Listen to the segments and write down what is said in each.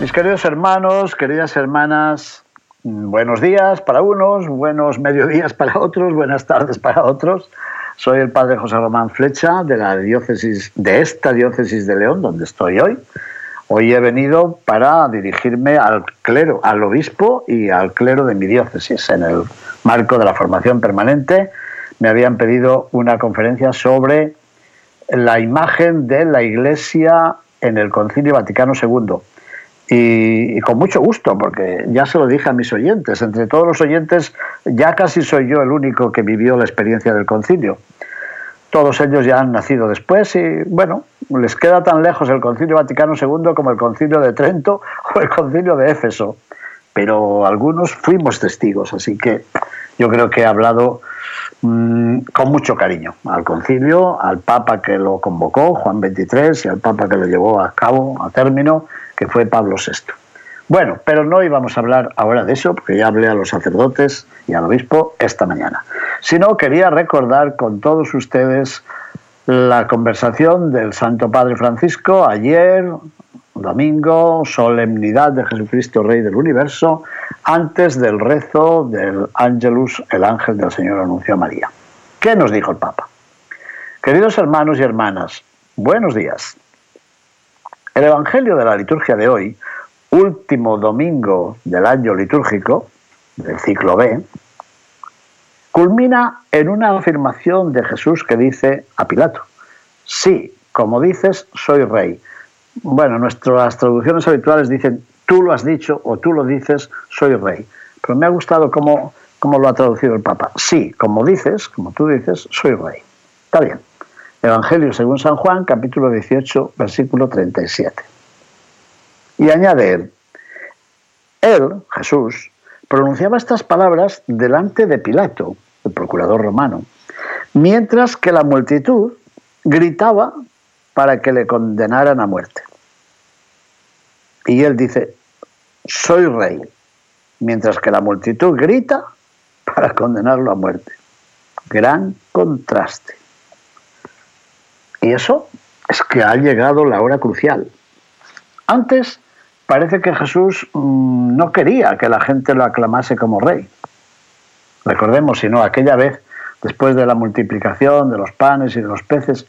Mis queridos hermanos, queridas hermanas, buenos días para unos, buenos mediodías para otros, buenas tardes para otros. Soy el padre José Román Flecha de la diócesis de esta diócesis de León, donde estoy hoy. Hoy he venido para dirigirme al clero, al obispo y al clero de mi diócesis. En el marco de la formación permanente me habían pedido una conferencia sobre la imagen de la Iglesia en el Concilio Vaticano II. Y, con mucho gusto, porque ya se lo dije a mis oyentes, entre todos los oyentes ya casi soy yo el único que vivió la experiencia del concilio. Todos ellos ya han nacido después y bueno, les queda tan lejos el concilio Vaticano II como el concilio de Trento o el concilio de Éfeso, pero algunos fuimos testigos, así que yo creo que he hablado mmm, con mucho cariño al concilio, al Papa que lo convocó, Juan XXIII, y al Papa que lo llevó a cabo, a término, que fue Pablo VI. Bueno, pero no íbamos a hablar ahora de eso, porque ya hablé a los sacerdotes y al obispo esta mañana, sino quería recordar con todos ustedes la conversación del Santo Padre Francisco ayer, domingo, solemnidad de Jesucristo Rey del Universo, antes del rezo del Ángelus, el ángel del Señor anunció a María. ¿Qué nos dijo el Papa? Queridos hermanos y hermanas, buenos días. El Evangelio de la liturgia de hoy, último domingo del año litúrgico, del ciclo B, culmina en una afirmación de Jesús que dice a Pilato, sí, como dices, soy rey. Bueno, nuestras traducciones habituales dicen, tú lo has dicho o tú lo dices, soy rey. Pero me ha gustado cómo, cómo lo ha traducido el Papa. Sí, como dices, como tú dices, soy rey. Está bien. Evangelio según San Juan, capítulo 18, versículo 37. Y añade él, él, Jesús, pronunciaba estas palabras delante de Pilato, el procurador romano, mientras que la multitud gritaba para que le condenaran a muerte. Y él dice, soy rey, mientras que la multitud grita para condenarlo a muerte. Gran contraste. Y eso es que ha llegado la hora crucial. Antes parece que Jesús mmm, no quería que la gente lo aclamase como rey. Recordemos, si no, aquella vez, después de la multiplicación de los panes y de los peces,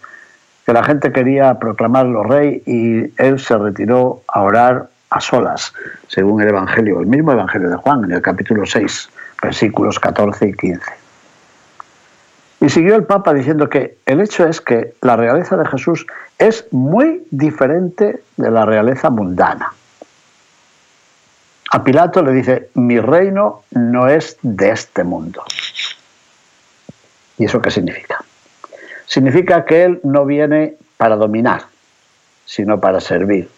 que la gente quería proclamarlo rey y él se retiró a orar a solas, según el Evangelio, el mismo Evangelio de Juan, en el capítulo 6, versículos 14 y 15. Y siguió el Papa diciendo que el hecho es que la realeza de Jesús es muy diferente de la realeza mundana. A Pilato le dice, mi reino no es de este mundo. ¿Y eso qué significa? Significa que Él no viene para dominar, sino para servir.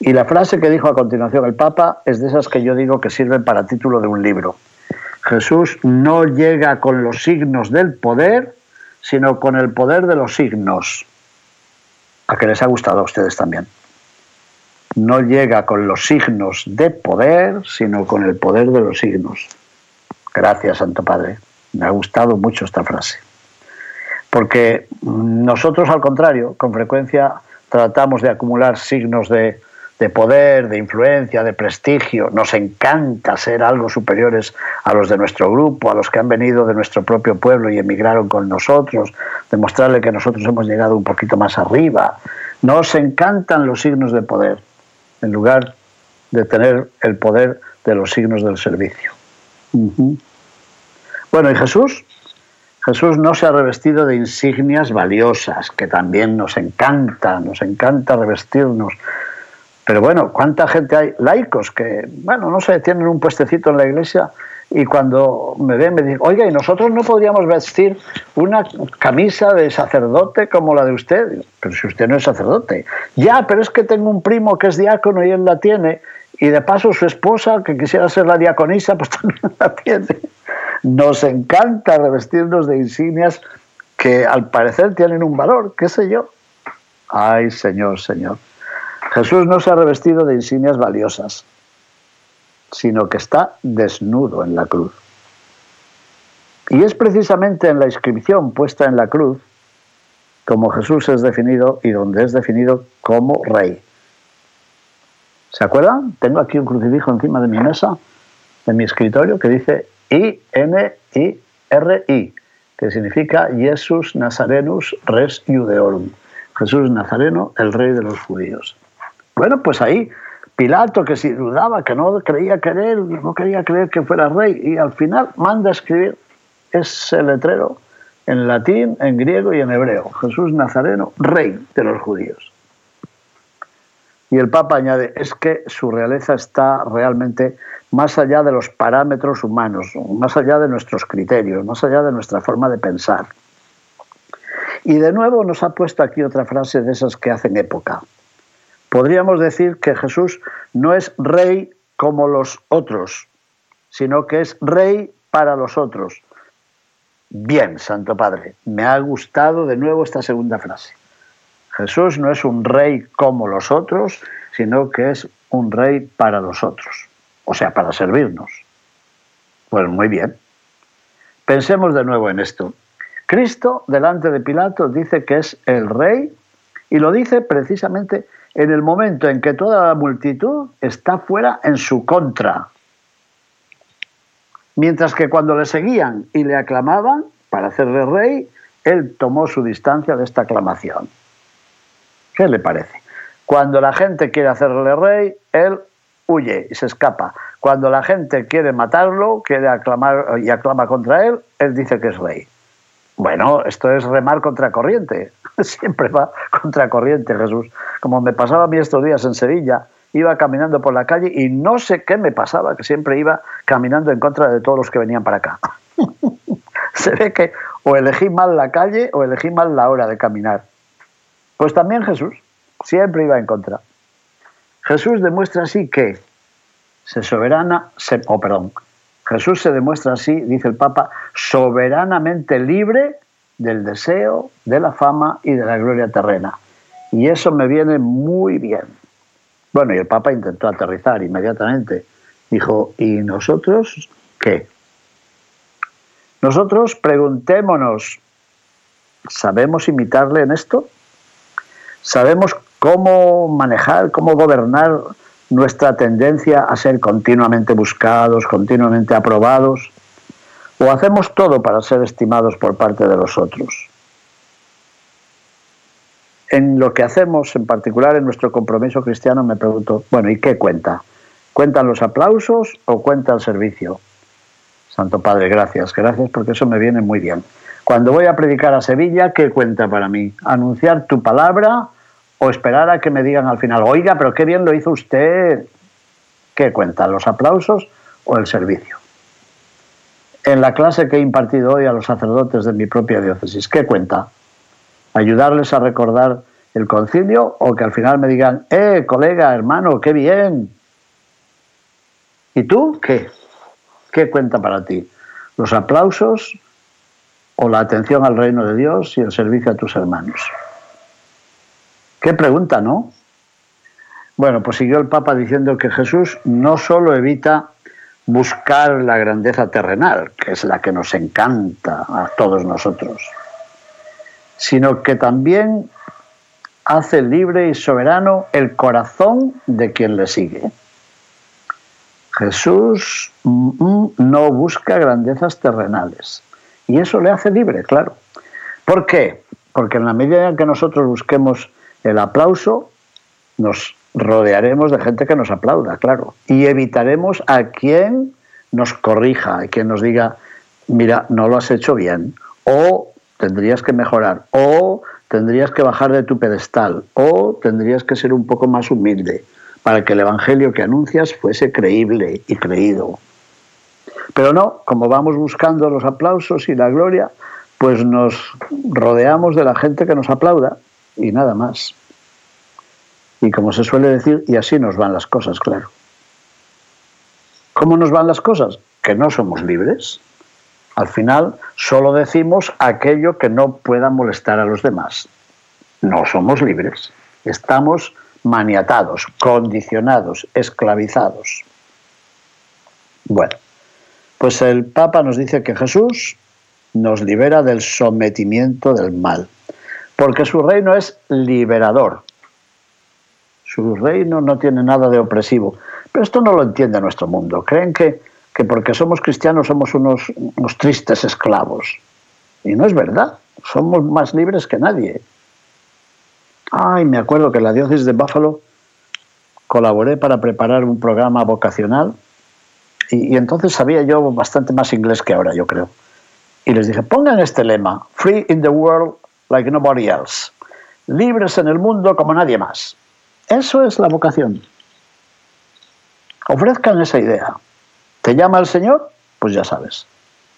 Y la frase que dijo a continuación el Papa es de esas que yo digo que sirven para título de un libro. Jesús no llega con los signos del poder, sino con el poder de los signos. A que les ha gustado a ustedes también. No llega con los signos de poder, sino con el poder de los signos. Gracias, Santo Padre. Me ha gustado mucho esta frase. Porque nosotros, al contrario, con frecuencia tratamos de acumular signos de, de poder, de influencia, de prestigio. Nos encanta ser algo superiores a los de nuestro grupo, a los que han venido de nuestro propio pueblo y emigraron con nosotros, demostrarle que nosotros hemos llegado un poquito más arriba. Nos encantan los signos de poder, en lugar de tener el poder de los signos del servicio. Bueno, ¿y Jesús? Jesús no se ha revestido de insignias valiosas, que también nos encanta, nos encanta revestirnos pero bueno, ¿cuánta gente hay? Laicos que, bueno, no sé, tienen un puestecito en la iglesia y cuando me ven me dicen, oiga, ¿y nosotros no podríamos vestir una camisa de sacerdote como la de usted? Pero si usted no es sacerdote. Ya, pero es que tengo un primo que es diácono y él la tiene, y de paso su esposa, que quisiera ser la diaconisa, pues también la tiene. Nos encanta revestirnos de insignias que al parecer tienen un valor, qué sé yo. Ay, Señor, Señor. Jesús no se ha revestido de insignias valiosas sino que está desnudo en la cruz. Y es precisamente en la inscripción puesta en la cruz como Jesús es definido y donde es definido como rey. ¿Se acuerdan? Tengo aquí un crucifijo encima de mi mesa, de mi escritorio, que dice I-N-I-R-I, que significa Jesus Nazarenus Res Judeorum. Jesús Nazareno, el rey de los judíos. Bueno, pues ahí Pilato que si dudaba, que no creía creer, no quería creer que fuera rey, y al final manda a escribir ese letrero en latín, en griego y en hebreo. Jesús Nazareno, rey de los judíos. Y el Papa añade, es que su realeza está realmente más allá de los parámetros humanos, más allá de nuestros criterios, más allá de nuestra forma de pensar. Y de nuevo nos ha puesto aquí otra frase de esas que hacen época. Podríamos decir que Jesús no es rey como los otros, sino que es rey para los otros. Bien, Santo Padre, me ha gustado de nuevo esta segunda frase. Jesús no es un rey como los otros, sino que es un rey para los otros, o sea, para servirnos. Pues muy bien. Pensemos de nuevo en esto. Cristo, delante de Pilato, dice que es el rey y lo dice precisamente en el momento en que toda la multitud está fuera en su contra. Mientras que cuando le seguían y le aclamaban para hacerle rey, él tomó su distancia de esta aclamación. ¿Qué le parece? Cuando la gente quiere hacerle rey, él huye y se escapa. Cuando la gente quiere matarlo, quiere aclamar y aclama contra él, él dice que es rey. Bueno, esto es remar contra corriente. Siempre va contra corriente Jesús. Como me pasaba a mí estos días en Sevilla, iba caminando por la calle y no sé qué me pasaba, que siempre iba caminando en contra de todos los que venían para acá. Se ve que o elegí mal la calle o elegí mal la hora de caminar. Pues también Jesús siempre iba en contra. Jesús demuestra así que se soberana, se, oh, perdón, Jesús se demuestra así, dice el Papa, soberanamente libre del deseo, de la fama y de la gloria terrena. Y eso me viene muy bien. Bueno, y el Papa intentó aterrizar inmediatamente. Dijo, ¿y nosotros qué? Nosotros preguntémonos, ¿sabemos imitarle en esto? ¿Sabemos cómo manejar, cómo gobernar nuestra tendencia a ser continuamente buscados, continuamente aprobados, o hacemos todo para ser estimados por parte de los otros. En lo que hacemos, en particular en nuestro compromiso cristiano, me pregunto, bueno, ¿y qué cuenta? ¿Cuentan los aplausos o cuenta el servicio? Santo Padre, gracias, gracias porque eso me viene muy bien. Cuando voy a predicar a Sevilla, ¿qué cuenta para mí? Anunciar tu palabra o esperar a que me digan al final, oiga, pero qué bien lo hizo usted. ¿Qué cuenta? ¿Los aplausos o el servicio? En la clase que he impartido hoy a los sacerdotes de mi propia diócesis, ¿qué cuenta? ¿Ayudarles a recordar el concilio o que al final me digan, eh, colega, hermano, qué bien? ¿Y tú qué? ¿Qué cuenta para ti? ¿Los aplausos o la atención al reino de Dios y el servicio a tus hermanos? Qué pregunta, ¿no? Bueno, pues siguió el Papa diciendo que Jesús no solo evita buscar la grandeza terrenal, que es la que nos encanta a todos nosotros, sino que también hace libre y soberano el corazón de quien le sigue. Jesús mm, mm, no busca grandezas terrenales y eso le hace libre, claro. ¿Por qué? Porque en la medida en que nosotros busquemos el aplauso, nos rodearemos de gente que nos aplauda, claro, y evitaremos a quien nos corrija, a quien nos diga, mira, no lo has hecho bien, o tendrías que mejorar, o tendrías que bajar de tu pedestal, o tendrías que ser un poco más humilde, para que el Evangelio que anuncias fuese creíble y creído. Pero no, como vamos buscando los aplausos y la gloria, pues nos rodeamos de la gente que nos aplauda y nada más. Y como se suele decir, y así nos van las cosas, claro. ¿Cómo nos van las cosas? Que no somos libres. Al final solo decimos aquello que no pueda molestar a los demás. No somos libres. Estamos maniatados, condicionados, esclavizados. Bueno, pues el Papa nos dice que Jesús nos libera del sometimiento del mal, porque su reino es liberador. Su reino no tiene nada de opresivo. Pero esto no lo entiende nuestro mundo. Creen que, que porque somos cristianos somos unos, unos tristes esclavos. Y no es verdad. Somos más libres que nadie. Ay, me acuerdo que en la diócesis de Buffalo colaboré para preparar un programa vocacional y, y, entonces sabía yo bastante más inglés que ahora, yo creo. Y les dije, pongan este lema, Free in the world like nobody else. Libres en el mundo como nadie más. Eso es la vocación. Ofrezcan esa idea. ¿Te llama el Señor? Pues ya sabes.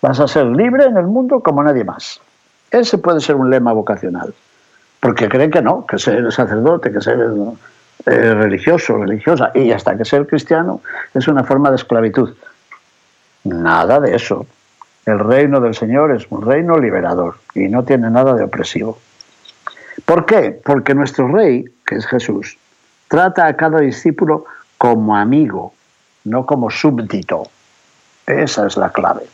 Vas a ser libre en el mundo como nadie más. Ese puede ser un lema vocacional. Porque creen que no, que ser sacerdote, que ser eh, religioso, religiosa, y hasta que ser cristiano es una forma de esclavitud. Nada de eso. El reino del Señor es un reino liberador y no tiene nada de opresivo. ¿Por qué? Porque nuestro rey, que es Jesús, trata a cada discípulo como amigo, no como súbdito. Esa es la clave.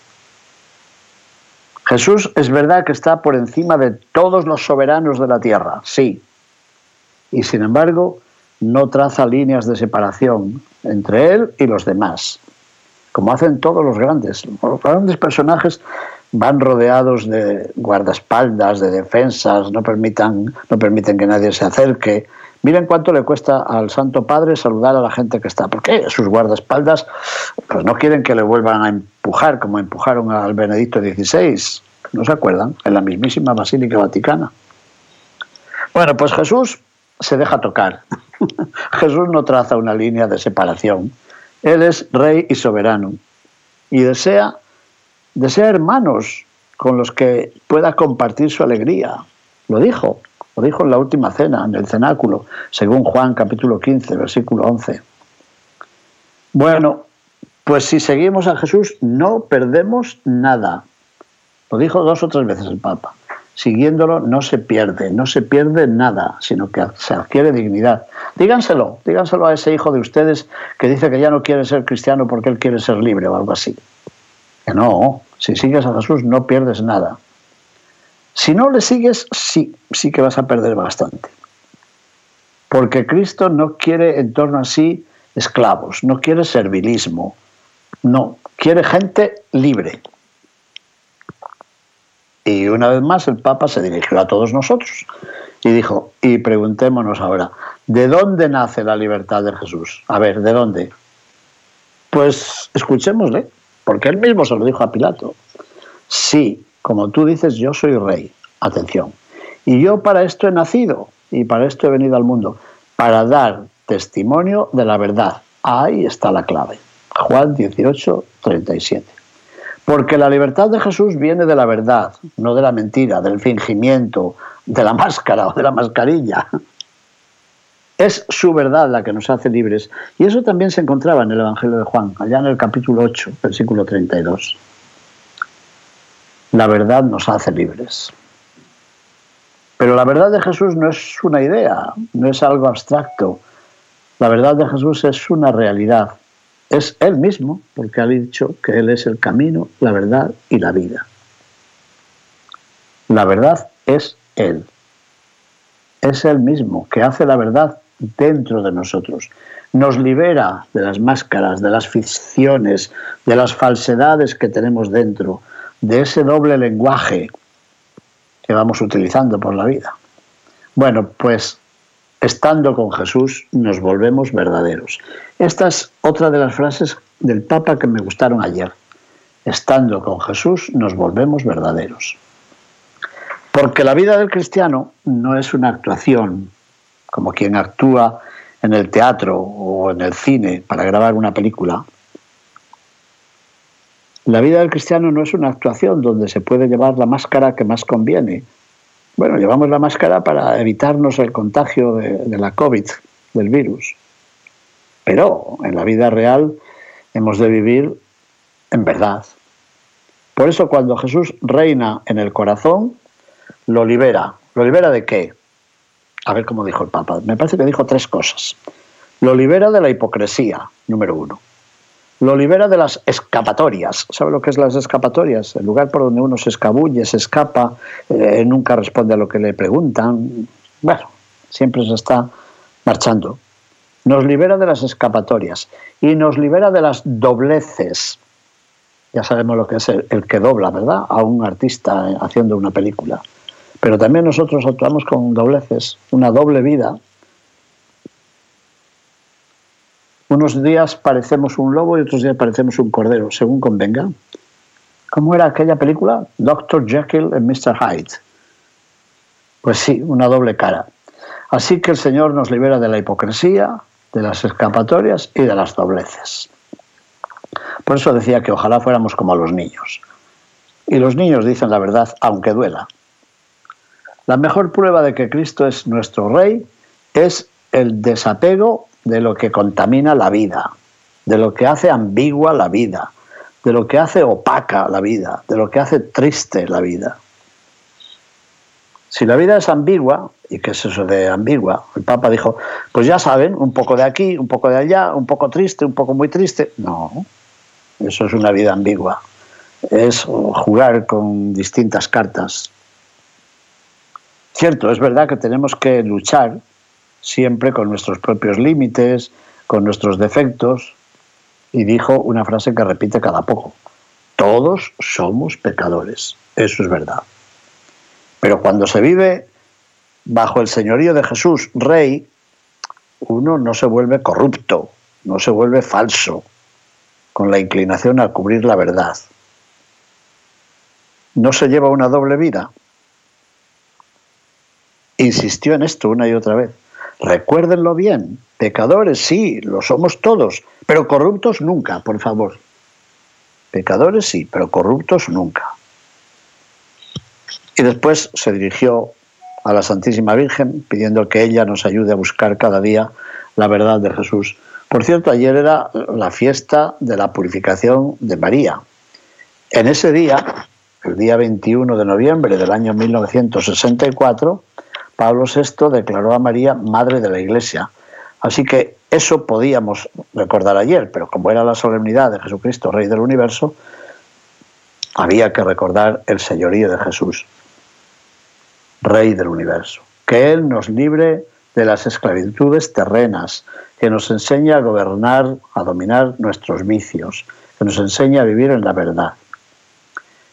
Jesús es verdad que está por encima de todos los soberanos de la tierra, sí. Y sin embargo, no traza líneas de separación entre él y los demás, como hacen todos los grandes. Los grandes personajes van rodeados de guardaespaldas, de defensas, no, permitan, no permiten que nadie se acerque, Miren cuánto le cuesta al Santo Padre saludar a la gente que está, porque sus guardaespaldas pues no quieren que le vuelvan a empujar como empujaron al Benedicto XVI, ¿no se acuerdan? En la mismísima Basílica Vaticana. Bueno, pues Jesús se deja tocar. Jesús no traza una línea de separación. Él es rey y soberano y desea, desea hermanos con los que pueda compartir su alegría. Lo dijo, lo dijo en la última cena, en el cenáculo, según Juan capítulo 15, versículo 11. Bueno, pues si seguimos a Jesús no perdemos nada. Lo dijo dos o tres veces el Papa. Siguiéndolo no se pierde, no se pierde nada, sino que se adquiere dignidad. Díganselo, díganselo a ese hijo de ustedes que dice que ya no quiere ser cristiano porque él quiere ser libre o algo así. Que no, si sigues a Jesús no pierdes nada. Si no le sigues, sí, sí que vas a perder bastante. Porque Cristo no quiere en torno a sí esclavos, no quiere servilismo, no, quiere gente libre. Y una vez más el Papa se dirigió a todos nosotros y dijo, y preguntémonos ahora, ¿de dónde nace la libertad de Jesús? A ver, ¿de dónde? Pues escuchémosle, porque él mismo se lo dijo a Pilato. Sí, como tú dices, yo soy rey. Atención. Y yo para esto he nacido y para esto he venido al mundo, para dar testimonio de la verdad. Ahí está la clave. Juan 18, 37. Porque la libertad de Jesús viene de la verdad, no de la mentira, del fingimiento, de la máscara o de la mascarilla. Es su verdad la que nos hace libres. Y eso también se encontraba en el Evangelio de Juan, allá en el capítulo 8, versículo 32. La verdad nos hace libres. Pero la verdad de Jesús no es una idea, no es algo abstracto. La verdad de Jesús es una realidad. Es Él mismo, porque ha dicho que Él es el camino, la verdad y la vida. La verdad es Él. Es Él mismo que hace la verdad dentro de nosotros. Nos libera de las máscaras, de las ficciones, de las falsedades que tenemos dentro, de ese doble lenguaje que vamos utilizando por la vida. Bueno, pues estando con Jesús nos volvemos verdaderos. Esta es otra de las frases del Papa que me gustaron ayer. Estando con Jesús nos volvemos verdaderos. Porque la vida del cristiano no es una actuación, como quien actúa en el teatro o en el cine para grabar una película, La vida del cristiano no es una actuación donde se puede llevar la máscara que más conviene. Bueno, llevamos la máscara para evitarnos el contagio de, la COVID, del virus. Pero en la vida real hemos de vivir en verdad. Por eso cuando Jesús reina en el corazón, lo libera. ¿Lo libera de qué? A ver cómo dijo el Papa. Me parece que dijo tres cosas. Lo libera de la hipocresía, número uno. Lo libera de las escapatorias. ¿Sabe lo que es las escapatorias? El lugar por donde uno se escabulle, se escapa, eh, nunca responde a lo que le preguntan. Bueno, siempre se está marchando. Nos libera de las escapatorias y nos libera de las dobleces. Ya sabemos lo que es el, que dobla, ¿verdad? A un artista haciendo una película. Pero también nosotros actuamos con dobleces, una doble vida. Unos días parecemos un lobo y otros días parecemos un cordero, según convenga. ¿Cómo era aquella película? Dr. Jekyll y Mr. Hyde. Pues sí, una doble cara. Así que el Señor nos libera de la hipocresía, de las escapatorias y de las dobleces. Por eso decía que ojalá fuéramos como los niños. Y los niños dicen la verdad aunque duela. La mejor prueba de que Cristo es nuestro Rey es el desapego de lo que contamina la vida, de lo que hace ambigua la vida, de lo que hace opaca la vida, de lo que hace triste la vida. Si la vida es ambigua, ¿y qué es eso de ambigua? El Papa dijo, pues ya saben, un poco de aquí, un poco de allá, un poco triste, un poco muy triste. No, eso es una vida ambigua. Es jugar con distintas cartas. Cierto, es verdad que tenemos que luchar siempre con nuestros propios límites, con nuestros defectos. Y dijo una frase que repite cada poco. Todos somos pecadores. Eso es verdad. Pero cuando se vive bajo el señorío de Jesús, rey, uno no se vuelve corrupto, no se vuelve falso, con la inclinación a cubrir la verdad. No se lleva una doble vida. Insistió en esto una y otra vez. Recuérdenlo bien, pecadores sí, lo somos todos, pero corruptos nunca, por favor. Pecadores sí, pero corruptos nunca. Y después se dirigió a la Santísima Virgen pidiendo que ella nos ayude a buscar cada día la verdad de Jesús. Por cierto, ayer era la fiesta de la purificación de María. En ese día, el día 21 de noviembre del año 1964, Pablo VI declaró a María Madre de la Iglesia. Así que eso podíamos recordar ayer, pero como era la solemnidad de Jesucristo, Rey del Universo, había que recordar el señorío de Jesús. Rey del universo. Que Él nos libre de las esclavitudes terrenas, que nos enseñe a gobernar, a dominar nuestros vicios, que nos enseñe a vivir en la verdad.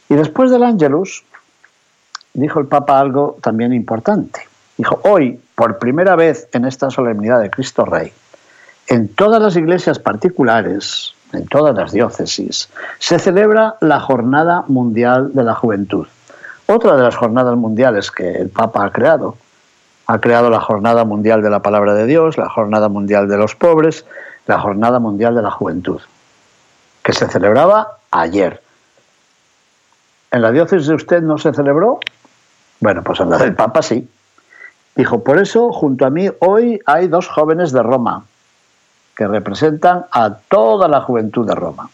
Y después del Ángelus, dijo el Papa algo también importante. Dijo, hoy, por primera vez en esta solemnidad de Cristo Rey, en todas las iglesias particulares, en todas las diócesis, se celebra la Jornada Mundial de la Juventud. Otra de las jornadas mundiales que el Papa ha creado. Ha creado la Jornada Mundial de la Palabra de Dios, la Jornada Mundial de los Pobres, la Jornada Mundial de la Juventud, que se celebraba ayer. ¿En la diócesis de usted no se celebró? Bueno, pues en la del Papa sí. Dijo, por eso junto a mí hoy hay dos jóvenes de Roma que representan a toda la juventud de Roma.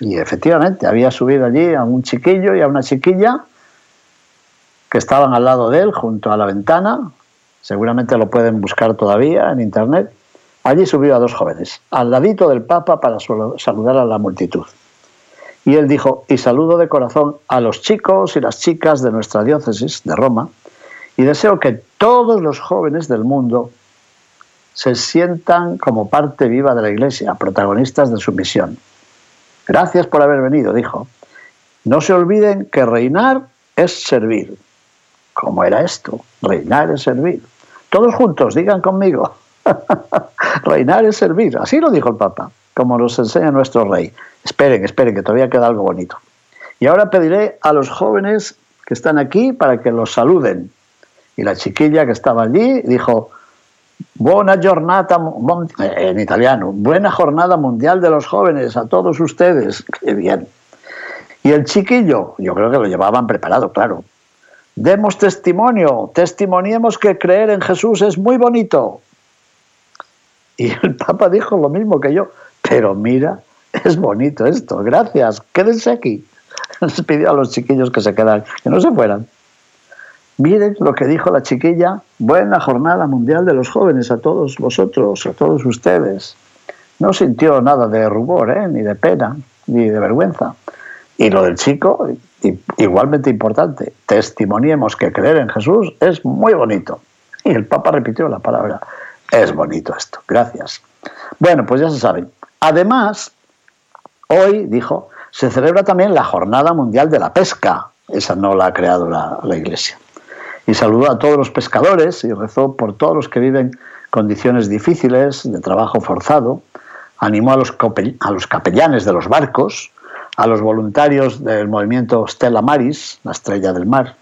Y efectivamente, había subido allí a un chiquillo y a una chiquilla que estaban al lado de él, junto a la ventana, seguramente lo pueden buscar todavía en internet. Allí subió a dos jóvenes, al ladito del Papa para saludar a la multitud. Y él dijo, y saludo de corazón a los chicos y las chicas de nuestra diócesis de Roma, y deseo que todos los jóvenes del mundo se sientan como parte viva de la Iglesia, protagonistas de su misión. Gracias por haber venido, dijo. No se olviden que reinar es servir. ¿Cómo era esto? Reinar es servir. Todos juntos, digan conmigo. Reinar es servir. Así lo dijo el Papa, como nos enseña nuestro rey. Esperen, esperen, que todavía queda algo bonito. Y ahora pediré a los jóvenes que están aquí para que los saluden. Y la chiquilla que estaba allí dijo, Buena jornada, en italiano, buena jornada mundial de los jóvenes, a todos ustedes. Qué bien. Y el chiquillo, yo creo que lo llevaban preparado, claro. Demos testimonio, testimoniemos que creer en Jesús es muy bonito. Y el Papa dijo lo mismo que yo, pero mira, es bonito esto, gracias, quédense aquí. Les pidió a los chiquillos que se quedaran, que no se fueran. Miren lo que dijo la chiquilla, buena jornada mundial de los jóvenes a todos vosotros, a todos ustedes. No sintió nada de rubor, ¿eh? ni de pena, ni de vergüenza. Y lo del chico, igualmente importante, testimoniemos que creer en Jesús es muy bonito. Y el Papa repitió la palabra, es bonito esto, gracias. Bueno, pues ya se saben. Además, hoy, dijo, se celebra también la Jornada Mundial de la Pesca. Esa no la ha creado la, la Iglesia. Y saludó a todos los pescadores y rezó por todos los que viven condiciones difíciles, de trabajo forzado. Animó a los, capellanes de los barcos, a los voluntarios del movimiento Stella Maris, la estrella del mar,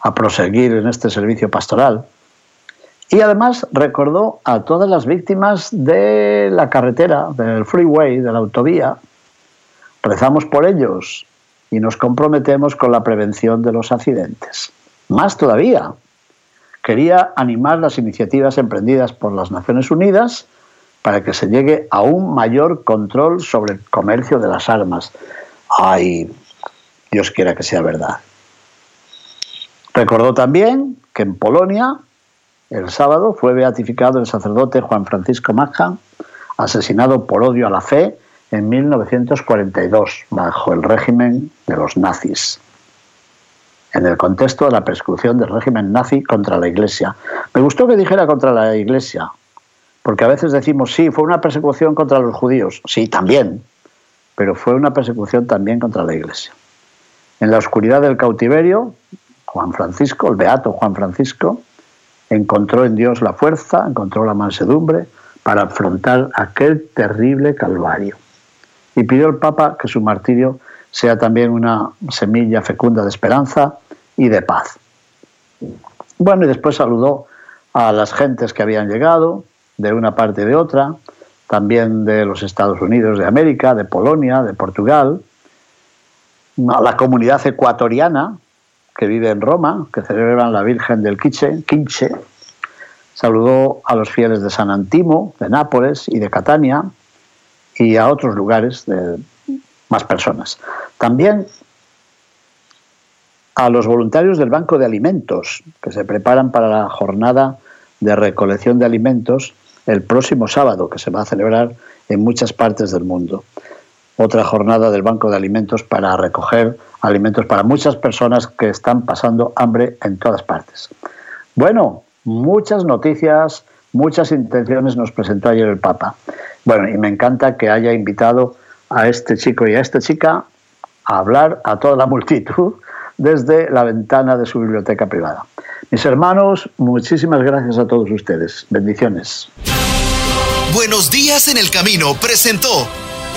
a proseguir en este servicio pastoral. Y además recordó a todas las víctimas de la carretera, del freeway, de la autovía. Rezamos por ellos y nos comprometemos con la prevención de los accidentes. Más todavía, quería animar las iniciativas emprendidas por las Naciones Unidas para que se llegue a un mayor control sobre el comercio de las armas. Ay, Dios quiera que sea verdad. Recordó también que en Polonia el sábado fue beatificado el sacerdote Juan Francisco Maja, asesinado por odio a la fe en 1942 bajo el régimen de los nazis, en el contexto de la persecución del régimen nazi contra la Iglesia. Me gustó que dijera contra la Iglesia, porque a veces decimos, sí, fue una persecución contra los judíos, sí, también, pero fue una persecución también contra la Iglesia. En la oscuridad del cautiverio, Juan Francisco, el beato Juan Francisco, encontró en Dios la fuerza, encontró la mansedumbre para afrontar aquel terrible calvario. Y pidió al Papa que su martirio sea también una semilla fecunda de esperanza y de paz. Bueno, y después saludó a las gentes que habían llegado de una parte y de otra, también de los Estados Unidos de América, de Polonia, de Portugal, a la comunidad ecuatoriana que vive en Roma, que celebran la Virgen del Quinche. Saludó a los fieles de San Antimo, de Nápoles y de Catania, y a otros lugares de más personas. También a los voluntarios del Banco de Alimentos, que se preparan para la jornada de recolección de alimentos el próximo sábado, que se va a celebrar en muchas partes del mundo. Otra jornada del Banco de Alimentos para recoger alimentos para muchas personas que están pasando hambre en todas partes. Bueno, muchas noticias, muchas intenciones nos presentó ayer el Papa. Bueno, y me encanta que haya invitado a este chico y a esta chica a hablar a toda la multitud desde la ventana de su biblioteca privada. Mis hermanos, muchísimas gracias a todos ustedes. Bendiciones. Buenos días en el camino presentó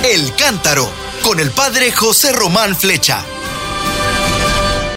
El Cántaro con el padre José Román Flecha.